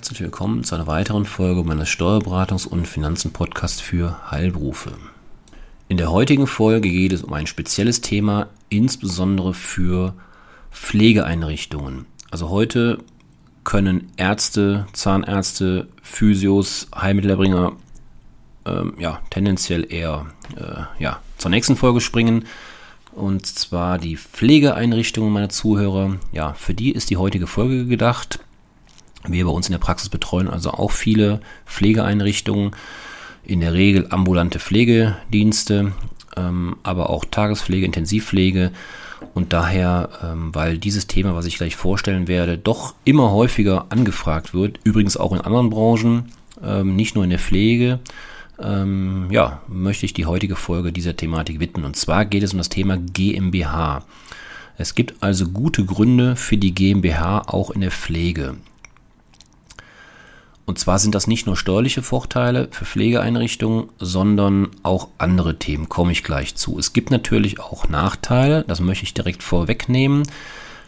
Herzlich willkommen zu einer weiteren Folge meines Steuerberatungs- und Finanzen-Podcasts für Heilberufe. In der heutigen Folge geht es um ein spezielles Thema, insbesondere für Pflegeeinrichtungen. Also heute können Ärzte, Zahnärzte, Physios, Heilmittelerbringer ähm, ja, tendenziell eher äh, ja, zur nächsten Folge springen. Und zwar die Pflegeeinrichtungen meiner Zuhörer. Ja, für die ist die heutige Folge gedacht. Wir bei uns in der Praxis betreuen also auch viele Pflegeeinrichtungen, in der Regel ambulante Pflegedienste, ähm, aber auch Tagespflege, Intensivpflege. Und daher, ähm, weil dieses Thema, was ich gleich vorstellen werde, doch immer häufiger angefragt wird, übrigens auch in anderen Branchen, ähm, nicht nur in der Pflege, ähm, ja, möchte ich die heutige Folge dieser Thematik widmen. Und zwar geht es um das Thema GmbH. Es gibt also gute Gründe für die GmbH auch in der Pflege. Und zwar sind das nicht nur steuerliche Vorteile für Pflegeeinrichtungen, sondern auch andere Themen, komme ich gleich zu. Es gibt natürlich auch Nachteile, das möchte ich direkt vorwegnehmen.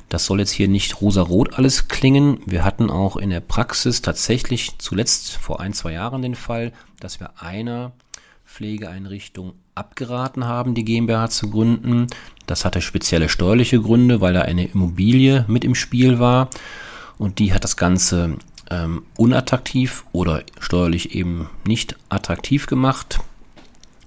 Das soll jetzt hier nicht rosa-rot alles klingen. Wir hatten auch in der Praxis tatsächlich zuletzt vor ein, zwei Jahren den Fall, dass wir einer Pflegeeinrichtung abgeraten haben, die GmbH zu gründen. Das hatte spezielle steuerliche Gründe, weil da eine Immobilie mit im Spiel war. Und die hat das Ganze ähm, unattraktiv oder steuerlich eben nicht attraktiv gemacht.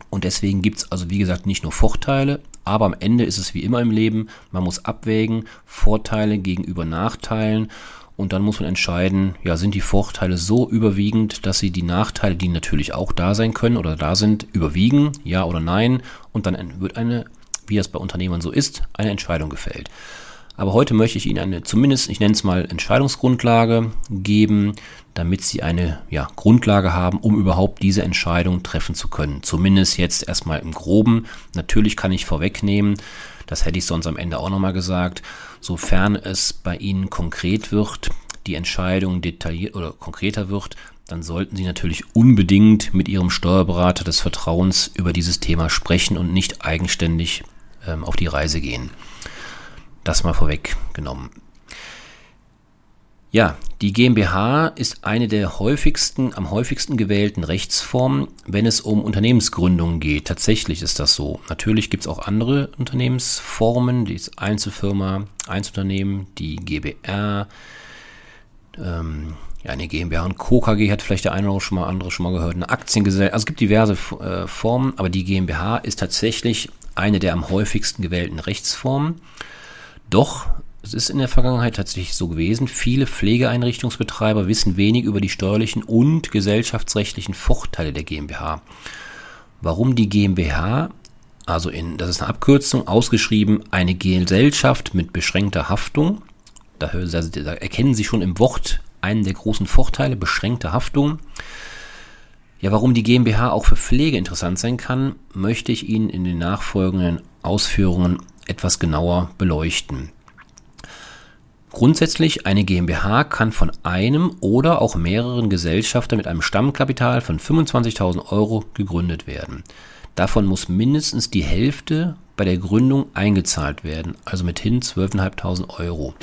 Und deswegen gibt es also, wie gesagt, nicht nur Vorteile, aber am Ende ist es wie immer im Leben, man muss abwägen, Vorteile gegenüber Nachteilen und dann muss man entscheiden, ja, sind die Vorteile so überwiegend, dass sie die Nachteile, die natürlich auch da sein können oder da sind, überwiegen, ja oder nein. Und dann wird eine, wie das bei Unternehmern so ist, eine Entscheidung gefällt. Aber heute möchte ich Ihnen eine, zumindest, ich nenne es mal Entscheidungsgrundlage geben, damit Sie eine ja, Grundlage haben, um überhaupt diese Entscheidung treffen zu können. Zumindest jetzt erstmal im Groben. Natürlich kann ich vorwegnehmen, das hätte ich sonst am Ende auch nochmal gesagt, sofern es bei Ihnen konkret wird, die Entscheidung detailliert oder konkreter wird, dann sollten Sie natürlich unbedingt mit Ihrem Steuerberater des Vertrauens über dieses Thema sprechen und nicht eigenständig ähm, auf die Reise gehen. Das mal vorweggenommen. Ja, die GmbH ist eine der häufigsten, am häufigsten gewählten Rechtsformen, wenn es um Unternehmensgründungen geht. Tatsächlich ist das so. Natürlich gibt es auch andere Unternehmensformen, die Einzelfirma, Einzelunternehmen, die GbR, ähm, ja, eine GmbH und Co. KG hat vielleicht der eine oder schon mal andere schon mal gehört, eine Aktiengesellschaft. Also es gibt diverse äh, Formen, aber die GmbH ist tatsächlich eine der am häufigsten gewählten Rechtsformen. Doch es ist in der Vergangenheit tatsächlich so gewesen, viele Pflegeeinrichtungsbetreiber wissen wenig über die steuerlichen und gesellschaftsrechtlichen Vorteile der GmbH. Warum die GmbH, also in, das ist eine Abkürzung, ausgeschrieben, eine Gesellschaft mit beschränkter Haftung, da, da erkennen Sie schon im Wort einen der großen Vorteile, beschränkte Haftung. Ja, warum die GmbH auch für Pflege interessant sein kann, möchte ich Ihnen in den nachfolgenden Ausführungen etwas genauer beleuchten. Grundsätzlich eine GmbH kann von einem oder auch mehreren Gesellschaftern mit einem Stammkapital von 25.000 Euro gegründet werden. Davon muss mindestens die Hälfte bei der Gründung eingezahlt werden, also mithin 12.500 Euro.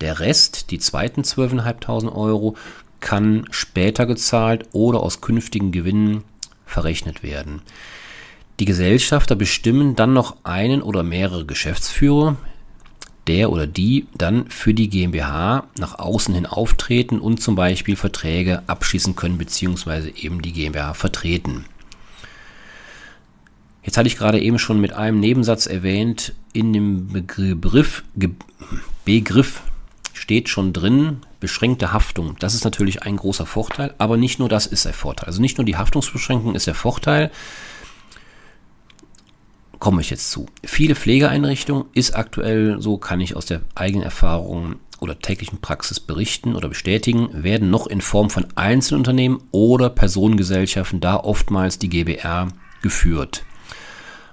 Der Rest, die zweiten 12.500 Euro, kann später gezahlt oder aus künftigen Gewinnen verrechnet werden. Die Gesellschafter bestimmen dann noch einen oder mehrere Geschäftsführer, der oder die dann für die GmbH nach außen hin auftreten und zum Beispiel Verträge abschließen können bzw. eben die GmbH vertreten. Jetzt hatte ich gerade eben schon mit einem Nebensatz erwähnt, in dem Begriff, Begriff steht schon drin, beschränkte Haftung. Das ist natürlich ein großer Vorteil, aber nicht nur das ist der Vorteil. Also nicht nur die Haftungsbeschränkung ist der Vorteil, komme ich jetzt zu. Viele Pflegeeinrichtungen ist aktuell, so kann ich aus der eigenen Erfahrung oder täglichen Praxis berichten oder bestätigen, werden noch in Form von Einzelunternehmen oder Personengesellschaften, da oftmals die GBR, geführt.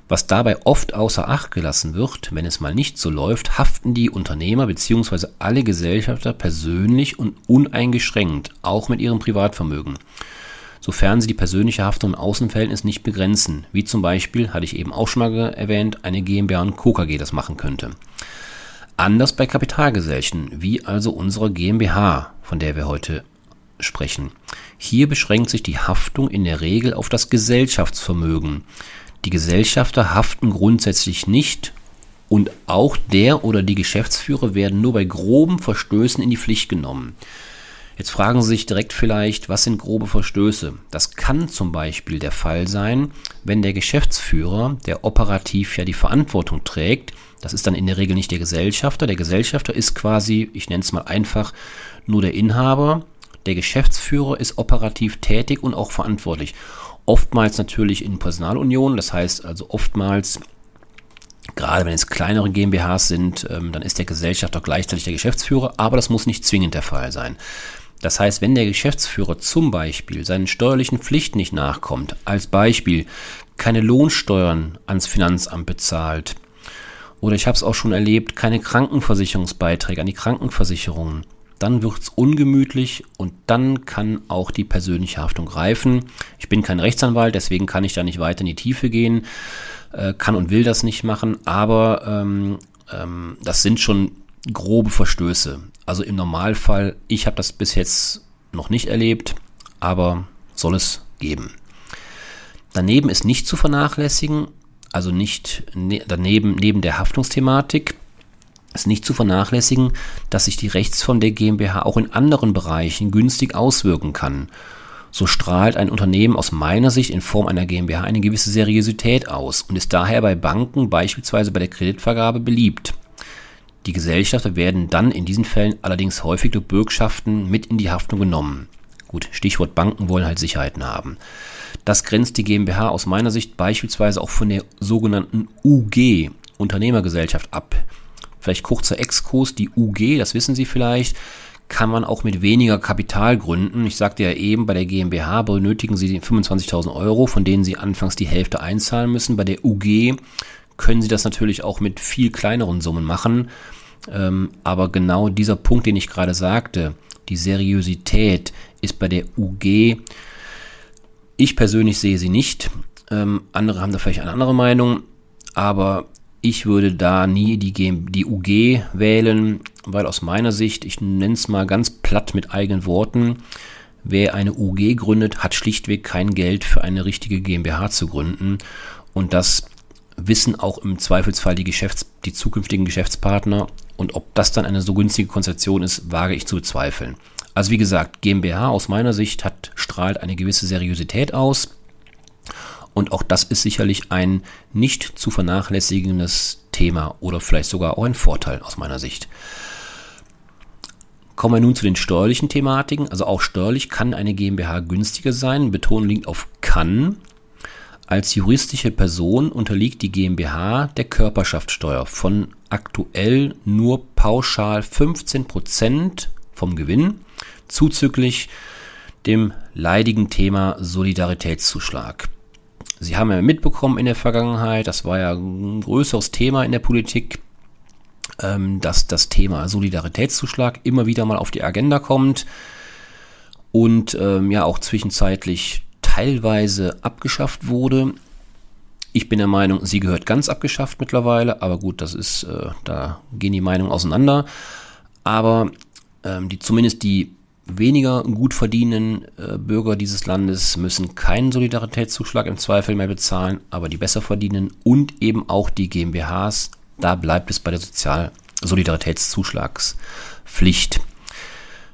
Was dabei oft außer Acht gelassen wird, wenn es mal nicht so läuft, haften die Unternehmer bzw. alle Gesellschafter persönlich und uneingeschränkt, auch mit ihrem Privatvermögen sofern sie die persönliche Haftung im Außenverhältnis nicht begrenzen, wie zum Beispiel, hatte ich eben auch schon mal erwähnt, eine GmbH und Co. KG das machen könnte. Anders bei Kapitalgesellschaften, wie also unserer GmbH, von der wir heute sprechen. Hier beschränkt sich die Haftung in der Regel auf das Gesellschaftsvermögen. Die Gesellschafter haften grundsätzlich nicht und auch der oder die Geschäftsführer werden nur bei groben Verstößen in die Pflicht genommen. Jetzt fragen Sie sich direkt vielleicht, was sind grobe Verstöße? Das kann zum Beispiel der Fall sein, wenn der Geschäftsführer, der operativ ja die Verantwortung trägt, das ist dann in der Regel nicht der Gesellschafter. Der Gesellschafter ist quasi, ich nenne es mal einfach, nur der Inhaber. Der Geschäftsführer ist operativ tätig und auch verantwortlich. Oftmals natürlich in Personalunion, das heißt also oftmals Gerade wenn es kleinere GmbHs sind, ähm, dann ist der Gesellschafter gleichzeitig der Geschäftsführer, aber das muss nicht zwingend der Fall sein. Das heißt, wenn der Geschäftsführer zum Beispiel seinen steuerlichen Pflichten nicht nachkommt, als Beispiel keine Lohnsteuern ans Finanzamt bezahlt, oder ich habe es auch schon erlebt, keine Krankenversicherungsbeiträge an die Krankenversicherungen, dann wird es ungemütlich und dann kann auch die persönliche Haftung greifen. Ich bin kein Rechtsanwalt, deswegen kann ich da nicht weiter in die Tiefe gehen äh, kann und will das nicht machen, aber ähm, ähm, das sind schon grobe Verstöße. Also im Normalfall, ich habe das bis jetzt noch nicht erlebt, aber soll es geben. Daneben ist nicht zu vernachlässigen, also nicht ne, daneben neben der Haftungsthematik ist nicht zu vernachlässigen, dass sich die Rechtsform der GmbH auch in anderen Bereichen günstig auswirken kann so strahlt ein Unternehmen aus meiner Sicht in Form einer GmbH eine gewisse Seriosität aus und ist daher bei Banken beispielsweise bei der Kreditvergabe beliebt. Die Gesellschafter werden dann in diesen Fällen allerdings häufig durch Bürgschaften mit in die Haftung genommen. Gut, Stichwort Banken wollen halt Sicherheiten haben. Das grenzt die GmbH aus meiner Sicht beispielsweise auch von der sogenannten UG, Unternehmergesellschaft, ab. Vielleicht kurzer Exkurs, die UG, das wissen Sie vielleicht, kann man auch mit weniger Kapital gründen. Ich sagte ja eben, bei der GmbH benötigen Sie 25.000 Euro, von denen Sie anfangs die Hälfte einzahlen müssen. Bei der UG können Sie das natürlich auch mit viel kleineren Summen machen. Ähm, aber genau dieser Punkt, den ich gerade sagte, die Seriosität ist bei der UG, ich persönlich sehe sie nicht. Ähm, andere haben da vielleicht eine andere Meinung, aber ich würde da nie die, die UG wählen, weil aus meiner Sicht, ich nenne es mal ganz platt mit eigenen Worten, wer eine UG gründet, hat schlichtweg kein Geld für eine richtige GmbH zu gründen. Und das wissen auch im Zweifelsfall die, Geschäfts-, die zukünftigen Geschäftspartner. Und ob das dann eine so günstige Konzeption ist, wage ich zu bezweifeln. Also wie gesagt, GmbH aus meiner Sicht hat, strahlt eine gewisse Seriosität aus. Und auch das ist sicherlich ein nicht zu vernachlässigendes Thema oder vielleicht sogar auch ein Vorteil aus meiner Sicht. Kommen wir nun zu den steuerlichen Thematiken. Also auch steuerlich kann eine GmbH günstiger sein. Betonung liegt auf kann. Als juristische Person unterliegt die GmbH der Körperschaftssteuer von aktuell nur pauschal 15% vom Gewinn zuzüglich dem leidigen Thema Solidaritätszuschlag. Sie haben ja mitbekommen in der Vergangenheit, das war ja ein größeres Thema in der Politik, ähm, dass das Thema Solidaritätszuschlag immer wieder mal auf die Agenda kommt und ähm, ja auch zwischenzeitlich teilweise abgeschafft wurde. Ich bin der Meinung, sie gehört ganz abgeschafft mittlerweile, aber gut, das ist, äh, da gehen die Meinungen auseinander. Aber ähm, die, zumindest die weniger gut verdienenden äh, Bürger dieses Landes müssen keinen Solidaritätszuschlag im Zweifel mehr bezahlen, aber die besser verdienen und eben auch die GmbHs, da bleibt es bei der Sozial Solidaritätszuschlagspflicht.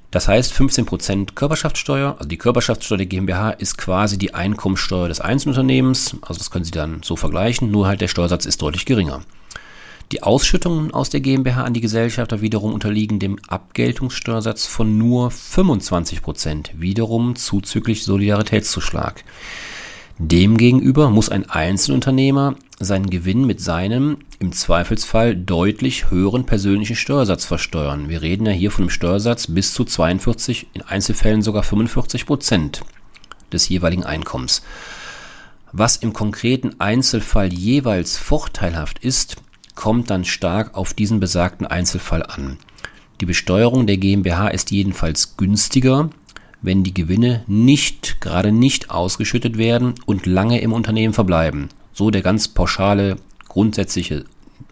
Das heißt 15% Körperschaftssteuer, also die Körperschaftssteuer der GmbH ist quasi die Einkommensteuer des Einzelunternehmens, also das können Sie dann so vergleichen, nur halt der Steuersatz ist deutlich geringer. Die Ausschüttungen aus der GmbH an die Gesellschafter wiederum unterliegen dem Abgeltungssteuersatz von nur 25 Prozent, wiederum zuzüglich Solidaritätszuschlag. Demgegenüber muss ein Einzelunternehmer seinen Gewinn mit seinem im Zweifelsfall deutlich höheren persönlichen Steuersatz versteuern. Wir reden ja hier von einem Steuersatz bis zu 42, in Einzelfällen sogar 45 Prozent des jeweiligen Einkommens. Was im konkreten Einzelfall jeweils vorteilhaft ist, kommt dann stark auf diesen besagten Einzelfall an. Die Besteuerung der GmbH ist jedenfalls günstiger, wenn die Gewinne nicht, gerade nicht ausgeschüttet werden und lange im Unternehmen verbleiben. So der ganz pauschale grundsätzliche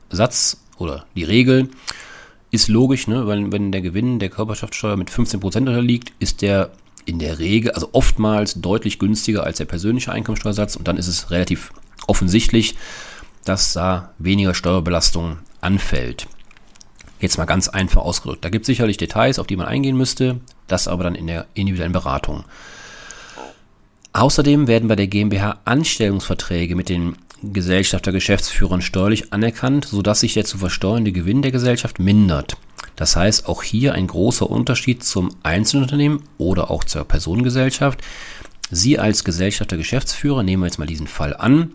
Satz oder die Regel. ist logisch, ne? weil wenn der Gewinn der Körperschaftssteuer mit 15% unterliegt, ist der in der Regel, also oftmals deutlich günstiger als der persönliche Einkommensteuersatz und dann ist es relativ offensichtlich, dass da weniger Steuerbelastung anfällt. Jetzt mal ganz einfach ausgedrückt. Da gibt es sicherlich Details, auf die man eingehen müsste, das aber dann in der individuellen Beratung. Außerdem werden bei der GmbH Anstellungsverträge mit den Gesellschafter Geschäftsführern steuerlich anerkannt, sodass sich der zu versteuernde Gewinn der Gesellschaft mindert. Das heißt, auch hier ein großer Unterschied zum Einzelunternehmen oder auch zur Personengesellschaft. Sie als Gesellschafter Geschäftsführer, nehmen wir jetzt mal diesen Fall an,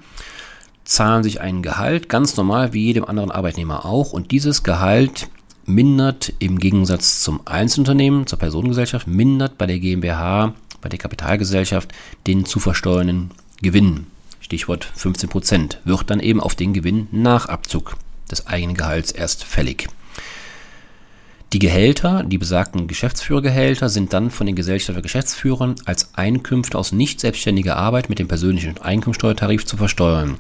zahlen sich ein Gehalt, ganz normal wie jedem anderen Arbeitnehmer auch, und dieses Gehalt mindert im Gegensatz zum Einzelunternehmen, zur Personengesellschaft, mindert bei der GmbH, bei der Kapitalgesellschaft den zu versteuernden Gewinn. Stichwort 15 Prozent, wird dann eben auf den Gewinn nach Abzug des eigenen Gehalts erst fällig. Die Gehälter, die besagten Geschäftsführergehälter, sind dann von den Gesellschafter Geschäftsführern als Einkünfte aus nicht selbstständiger Arbeit mit dem persönlichen Einkommensteuertarif zu versteuern.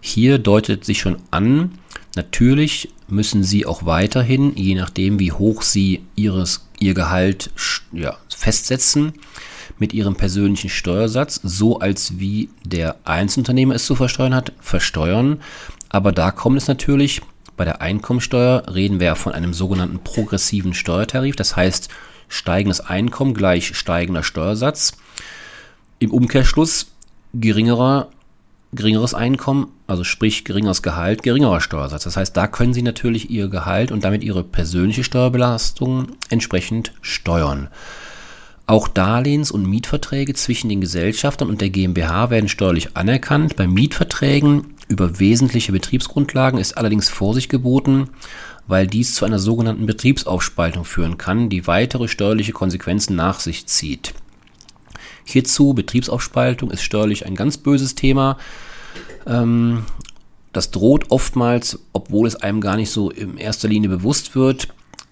Hier deutet sich schon an, natürlich müssen Sie auch weiterhin, je nachdem wie hoch Sie ihres, Ihr Gehalt ja, festsetzen, mit Ihrem persönlichen Steuersatz, so als wie der Einzelunternehmer es zu versteuern hat, versteuern. Aber da kommt es natürlich bei der Einkommensteuer reden wir von einem sogenannten progressiven Steuertarif, das heißt steigendes Einkommen gleich steigender Steuersatz. Im Umkehrschluss geringerer, geringeres Einkommen, also sprich geringeres Gehalt, geringerer Steuersatz. Das heißt, da können Sie natürlich Ihr Gehalt und damit Ihre persönliche Steuerbelastung entsprechend steuern. Auch Darlehens- und Mietverträge zwischen den Gesellschaftern und der GmbH werden steuerlich anerkannt. Bei Mietverträgen über wesentliche Betriebsgrundlagen ist allerdings Vorsicht geboten, weil dies zu einer sogenannten Betriebsaufspaltung führen kann, die weitere steuerliche Konsequenzen nach sich zieht. Hierzu Betriebsaufspaltung ist steuerlich ein ganz böses Thema. Ähm, das droht oftmals, obwohl es einem gar nicht so in erster Linie bewusst wird.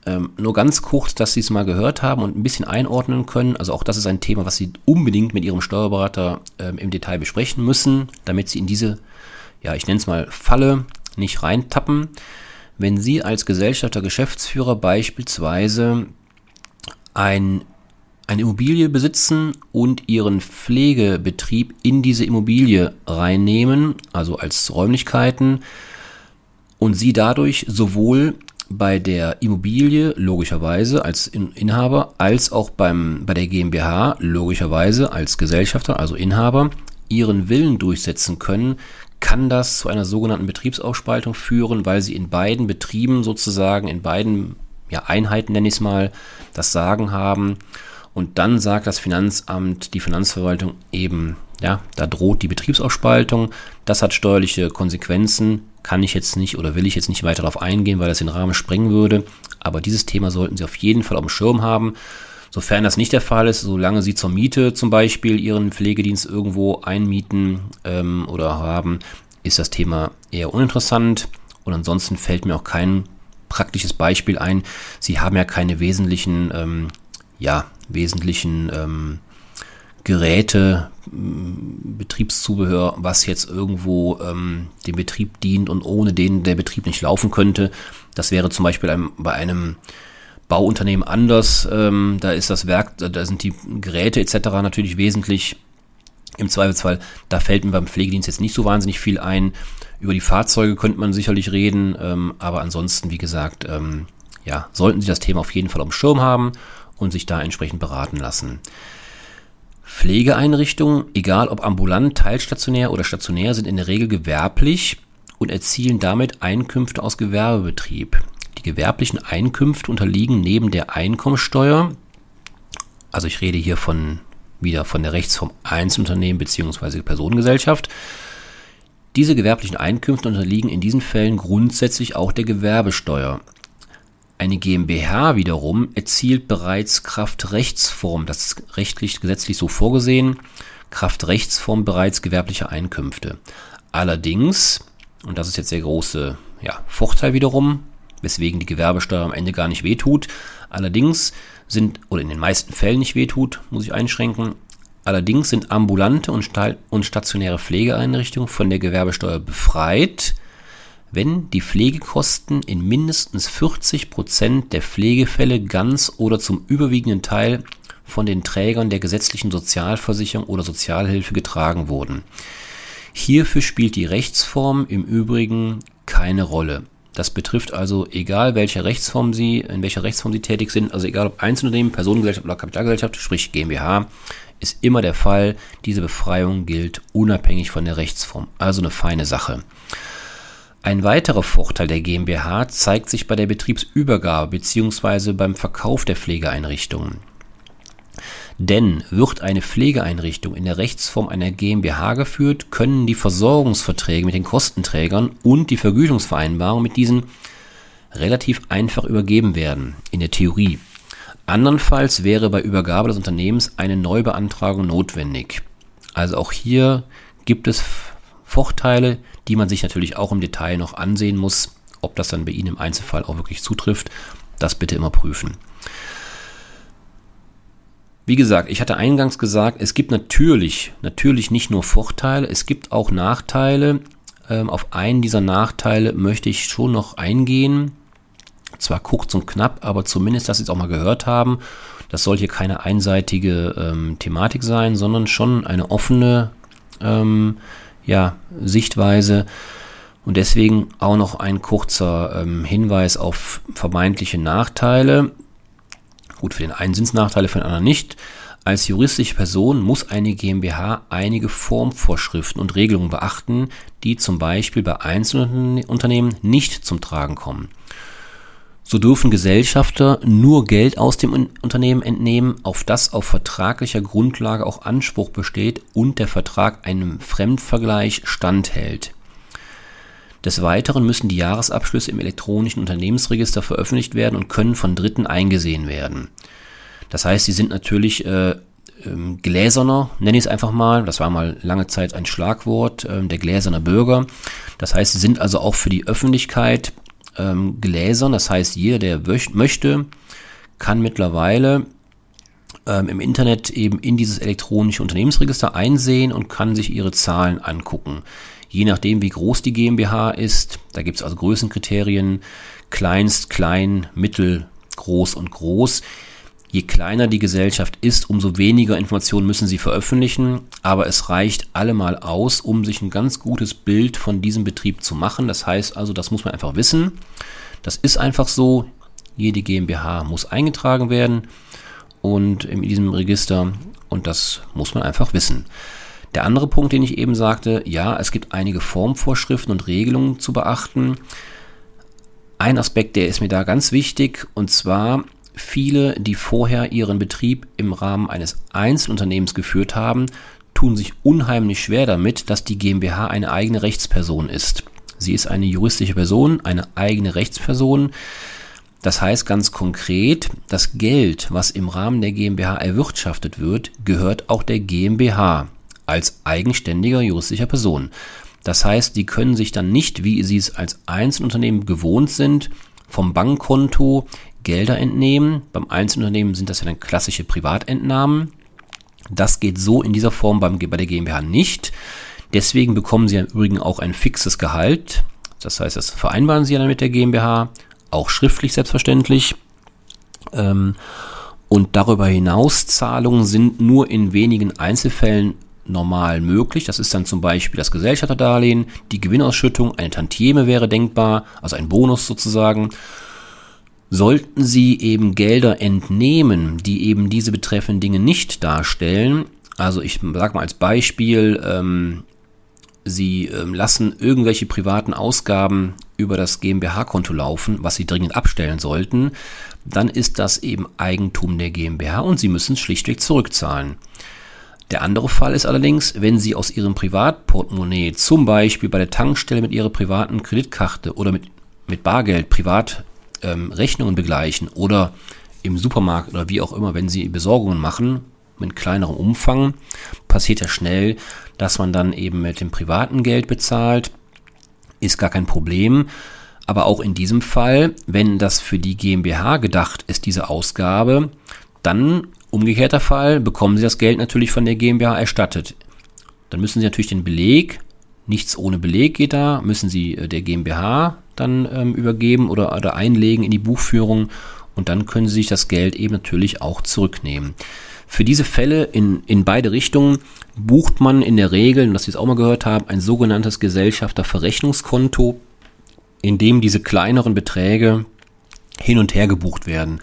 Ähm, nur ganz kurz, dass Sie es mal gehört haben und ein bisschen einordnen können. Also auch das ist ein Thema, was Sie unbedingt mit Ihrem Steuerberater ähm, im Detail besprechen müssen, damit Sie in diese, ja, ich nenne es mal Falle nicht reintappen. Wenn Sie als Gesellschafter, Geschäftsführer beispielsweise ein, eine Immobilie besitzen und Ihren Pflegebetrieb in diese Immobilie reinnehmen, also als Räumlichkeiten, und Sie dadurch sowohl bei der Immobilie logischerweise als Inhaber als auch beim, bei der GmbH logischerweise als Gesellschafter, also Inhaber, ihren Willen durchsetzen können, kann das zu einer sogenannten Betriebsaufspaltung führen, weil sie in beiden Betrieben sozusagen, in beiden ja, Einheiten nenne ich es mal, das Sagen haben. Und dann sagt das Finanzamt, die Finanzverwaltung eben, ja, da droht die Betriebsaufspaltung. Das hat steuerliche Konsequenzen kann ich jetzt nicht oder will ich jetzt nicht weiter darauf eingehen, weil das den Rahmen sprengen würde. Aber dieses Thema sollten Sie auf jeden Fall auf dem Schirm haben. Sofern das nicht der Fall ist, solange Sie zur Miete zum Beispiel Ihren Pflegedienst irgendwo einmieten ähm, oder haben, ist das Thema eher uninteressant. Und ansonsten fällt mir auch kein praktisches Beispiel ein. Sie haben ja keine wesentlichen, ähm, ja, wesentlichen ähm, Geräte, Betriebszubehör, was jetzt irgendwo ähm, dem Betrieb dient und ohne den der Betrieb nicht laufen könnte. Das wäre zum Beispiel einem, bei einem Bauunternehmen anders. Ähm, da ist das Werk, da sind die Geräte etc. natürlich wesentlich im Zweifelsfall. Da fällt mir beim Pflegedienst jetzt nicht so wahnsinnig viel ein. Über die Fahrzeuge könnte man sicherlich reden, ähm, aber ansonsten, wie gesagt, ähm, ja, sollten Sie das Thema auf jeden Fall am Schirm haben und sich da entsprechend beraten lassen. Pflegeeinrichtungen, egal ob ambulant, teilstationär oder stationär, sind in der Regel gewerblich und erzielen damit Einkünfte aus Gewerbebetrieb. Die gewerblichen Einkünfte unterliegen neben der Einkommensteuer, also ich rede hier von wieder von der Rechtsform Einzelunternehmen bzw. Personengesellschaft. Diese gewerblichen Einkünfte unterliegen in diesen Fällen grundsätzlich auch der Gewerbesteuer. Eine GmbH wiederum erzielt bereits Kraftrechtsform, das ist rechtlich gesetzlich so vorgesehen, Kraftrechtsform bereits gewerbliche Einkünfte. Allerdings, und das ist jetzt der große ja, Vorteil wiederum, weswegen die Gewerbesteuer am Ende gar nicht wehtut, allerdings sind, oder in den meisten Fällen nicht wehtut, muss ich einschränken, allerdings sind ambulante und stationäre Pflegeeinrichtungen von der Gewerbesteuer befreit, wenn die Pflegekosten in mindestens 40 Prozent der Pflegefälle ganz oder zum überwiegenden Teil von den Trägern der gesetzlichen Sozialversicherung oder Sozialhilfe getragen wurden. Hierfür spielt die Rechtsform im Übrigen keine Rolle. Das betrifft also, egal welche Rechtsform Sie, in welcher Rechtsform Sie tätig sind, also egal ob Einzelunternehmen, Personengesellschaft oder Kapitalgesellschaft, sprich GmbH, ist immer der Fall. Diese Befreiung gilt unabhängig von der Rechtsform. Also eine feine Sache. Ein weiterer Vorteil der GmbH zeigt sich bei der Betriebsübergabe bzw. beim Verkauf der Pflegeeinrichtungen. Denn wird eine Pflegeeinrichtung in der Rechtsform einer GmbH geführt, können die Versorgungsverträge mit den Kostenträgern und die Vergütungsvereinbarung mit diesen relativ einfach übergeben werden, in der Theorie. Andernfalls wäre bei Übergabe des Unternehmens eine Neubeantragung notwendig. Also auch hier gibt es Vorteile, die man sich natürlich auch im Detail noch ansehen muss. Ob das dann bei Ihnen im Einzelfall auch wirklich zutrifft, das bitte immer prüfen. Wie gesagt, ich hatte eingangs gesagt, es gibt natürlich, natürlich nicht nur Vorteile, es gibt auch Nachteile. Ähm, auf einen dieser Nachteile möchte ich schon noch eingehen. Zwar kurz und knapp, aber zumindest, dass Sie es auch mal gehört haben. Das soll hier keine einseitige ähm, Thematik sein, sondern schon eine offene ähm, ja, Sichtweise. Und deswegen auch noch ein kurzer ähm, Hinweis auf vermeintliche Nachteile. Gut, für den einen sind es Nachteile, für den anderen nicht. Als juristische Person muss eine GmbH einige Formvorschriften und Regelungen beachten, die zum Beispiel bei einzelnen Unternehmen nicht zum Tragen kommen. So dürfen Gesellschafter nur Geld aus dem Unternehmen entnehmen, auf das auf vertraglicher Grundlage auch Anspruch besteht und der Vertrag einem Fremdvergleich standhält. Des Weiteren müssen die Jahresabschlüsse im elektronischen Unternehmensregister veröffentlicht werden und können von Dritten eingesehen werden. Das heißt, sie sind natürlich äh, ähm, gläserner, nenne ich es einfach mal. Das war mal lange Zeit ein Schlagwort, äh, der gläserne Bürger. Das heißt, sie sind also auch für die Öffentlichkeit ähm, gläsern. Das heißt, jeder, der möchte, kann mittlerweile ähm, im Internet eben in dieses elektronische Unternehmensregister einsehen und kann sich ihre Zahlen angucken. Je nachdem, wie groß die GmbH ist, da gibt es also Größenkriterien, kleinst, klein, mittel, groß und groß. Je kleiner die Gesellschaft ist, umso weniger Informationen müssen sie veröffentlichen, aber es reicht allemal aus, um sich ein ganz gutes Bild von diesem Betrieb zu machen. Das heißt also, das muss man einfach wissen. Das ist einfach so. Jede GmbH muss eingetragen werden und in diesem Register und das muss man einfach wissen. Der andere Punkt, den ich eben sagte, ja, es gibt einige Formvorschriften und Regelungen zu beachten. Ein Aspekt, der ist mir da ganz wichtig, und zwar Viele, die vorher ihren Betrieb im Rahmen eines Einzelunternehmens geführt haben, tun sich unheimlich schwer damit, dass die GmbH eine eigene Rechtsperson ist. Sie ist eine juristische Person, eine eigene Rechtsperson. Das heißt ganz konkret, das Geld, was im Rahmen der GmbH erwirtschaftet wird, gehört auch der GmbH als eigenständiger juristischer Person. Das heißt, die können sich dann nicht, wie sie es als Einzelunternehmen gewohnt sind, vom Bankkonto Gelder entnehmen. Beim Einzelunternehmen sind das ja dann klassische Privatentnahmen. Das geht so in dieser Form beim, bei der GmbH nicht. Deswegen bekommen Sie im Übrigen auch ein fixes Gehalt. Das heißt, das vereinbaren Sie dann mit der GmbH, auch schriftlich selbstverständlich. Ähm, und darüber hinaus Zahlungen sind nur in wenigen Einzelfällen normal möglich. Das ist dann zum Beispiel das Gesellschafterdarlehen, die Gewinnausschüttung, eine Tantieme wäre denkbar, also ein Bonus sozusagen. Sollten Sie eben Gelder entnehmen, die eben diese betreffenden Dinge nicht darstellen, also ich sage mal als Beispiel, ähm, Sie ähm, lassen irgendwelche privaten Ausgaben über das GmbH-Konto laufen, was Sie dringend abstellen sollten, dann ist das eben Eigentum der GmbH und Sie müssen es schlichtweg zurückzahlen. Der andere Fall ist allerdings, wenn Sie aus Ihrem Privatportemonnaie zum Beispiel bei der Tankstelle mit Ihrer privaten Kreditkarte oder mit, mit Bargeld privat ähm, Rechnungen begleichen oder im Supermarkt oder wie auch immer, wenn Sie Besorgungen machen, mit kleinerem Umfang, passiert ja schnell, dass man dann eben mit dem privaten Geld bezahlt. Ist gar kein Problem. Aber auch in diesem Fall, wenn das für die GmbH gedacht ist, diese Ausgabe, dann umgekehrter Fall, bekommen Sie das Geld natürlich von der GmbH erstattet. Dann müssen Sie natürlich den Beleg Nichts ohne Beleg geht da, müssen Sie äh, der GmbH dann ähm, übergeben oder, oder einlegen in die Buchführung und dann können Sie sich das Geld eben natürlich auch zurücknehmen. Für diese Fälle in, in beide Richtungen bucht man in der Regel, und das Sie es auch mal gehört haben, ein sogenanntes Gesellschafterverrechnungskonto, in dem diese kleineren Beträge hin und her gebucht werden.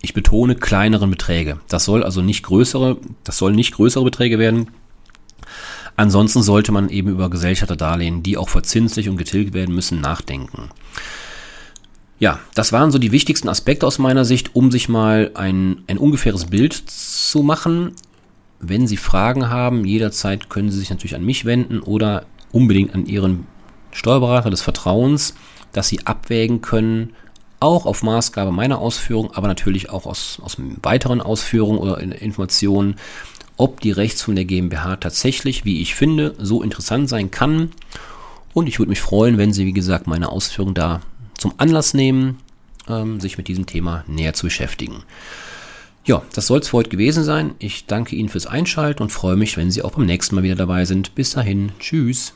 Ich betone kleineren Beträge. Das soll also nicht größere, das sollen nicht größere Beträge werden. Ansonsten sollte man eben über Gesellschafterdarlehen, die auch verzinslich und getilgt werden müssen, nachdenken. Ja, das waren so die wichtigsten Aspekte aus meiner Sicht, um sich mal ein, ein ungefähres Bild zu machen. Wenn Sie Fragen haben, jederzeit können Sie sich natürlich an mich wenden oder unbedingt an Ihren Steuerberater des Vertrauens, dass Sie abwägen können, auch auf Maßgabe meiner Ausführung, aber natürlich auch aus, aus weiteren Ausführungen oder Informationen, ob die Rechtsform der GmbH tatsächlich, wie ich finde, so interessant sein kann. Und ich würde mich freuen, wenn Sie, wie gesagt, meine Ausführungen da zum Anlass nehmen, ähm, sich mit diesem Thema näher zu beschäftigen. Ja, das soll es für heute gewesen sein. Ich danke Ihnen fürs Einschalten und freue mich, wenn Sie auch beim nächsten Mal wieder dabei sind. Bis dahin, tschüss.